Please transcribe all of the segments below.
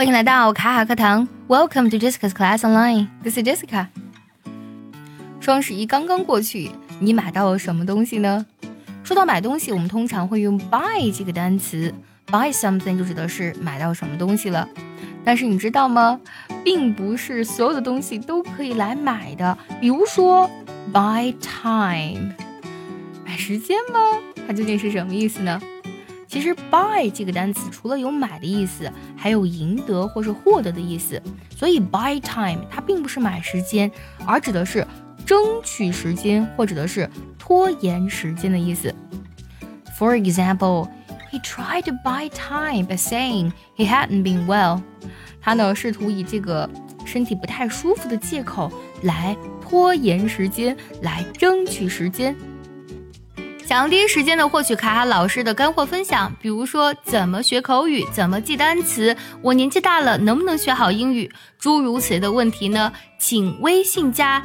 欢迎来到卡卡课堂，Welcome to Jessica's Class Online. This is Jessica. 双十一刚刚过去，你买到了什么东西呢？说到买东西，我们通常会用 buy 这个单词，buy something 就指的是买到什么东西了。但是你知道吗？并不是所有的东西都可以来买的。比如说 buy time，买时间吗？它究竟是什么意思呢？其实 buy 这个单词除了有买的意思，还有赢得或是获得的意思。所以 buy time 它并不是买时间，而指的是争取时间或者的是拖延时间的意思。For example, he tried to buy time by saying he hadn't been well. 他呢试图以这个身体不太舒服的借口来拖延时间，来争取时间。想要第一时间的获取卡卡老师的干货分享，比如说怎么学口语，怎么记单词，我年纪大了能不能学好英语，诸如此类的问题呢？请微信加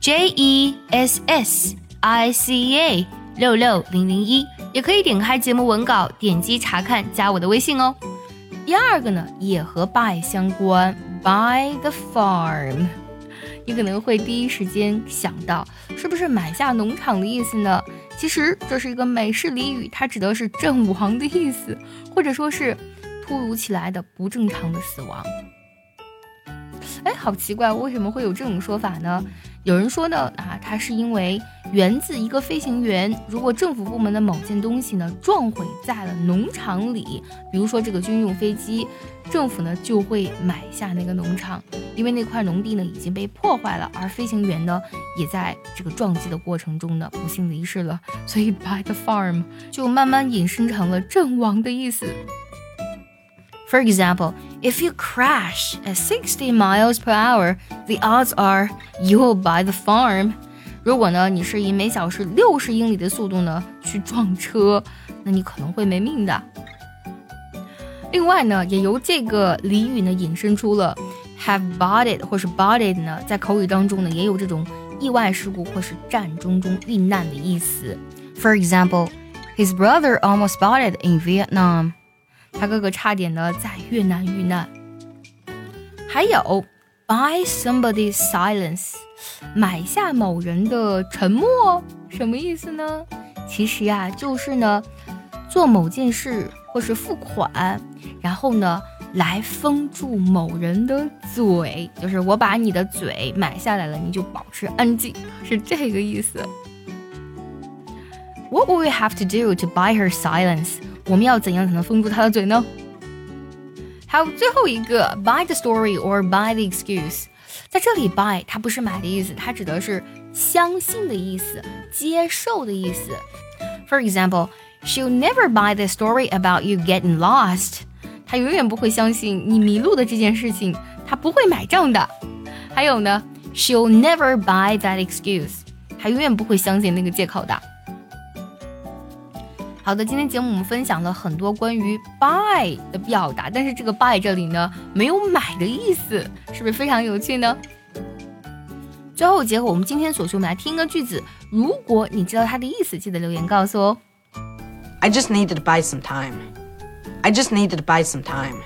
J E S S I C A 六六零零一，也可以点开节目文稿，点击查看，加我的微信哦。第二个呢，也和 buy 相关，buy the farm。你可能会第一时间想到，是不是买下农场的意思呢？其实这是一个美式俚语，它指的是阵亡的意思，或者说是突如其来的不正常的死亡。哎，好奇怪，为什么会有这种说法呢？有人说呢，啊，它是因为源自一个飞行员，如果政府部门的某件东西呢撞毁在了农场里，比如说这个军用飞机，政府呢就会买下那个农场，因为那块农地呢已经被破坏了，而飞行员呢也在这个撞击的过程中呢不幸离世了，所以 buy the farm 就慢慢引申成了阵亡的意思。For example, if you crash at 60 miles per hour, the odds are you will buy the farm. 如果呢，你是以每小时六十英里的速度呢去撞车，那你可能会没命的。另外呢，也由这个俚语呢引申出了 have bodied 或是 bodied 呢，在口语当中呢也有这种意外事故或是战争中遇难的意思。For example, his brother almost bodied in Vietnam. 他哥哥差点呢在越南遇难。还有，buy somebody's silence，买下某人的沉默，什么意思呢？其实呀，就是呢，做某件事或是付款，然后呢，来封住某人的嘴，就是我把你的嘴买下来了，你就保持安静，是这个意思。What will we have to do to buy her silence？我们要怎样才能封住他的嘴呢？还有最后一个，buy the story or buy the excuse，在这里 buy 它不是买的意思，它指的是相信的意思，接受的意思。For example, she'll never buy the story about you getting lost。她永远不会相信你迷路的这件事情，她不会买账的。还有呢，she'll never buy that excuse，她永远不会相信那个借口的。 好的，今天节目我们分享了很多关于 buy 的表达，但是这个 buy 这里呢没有买的意思，是不是非常有趣呢？最后结合我们今天所学，我们来听一个句子。如果你知道它的意思，记得留言告诉我。I just needed to buy some time. I just needed to buy some time.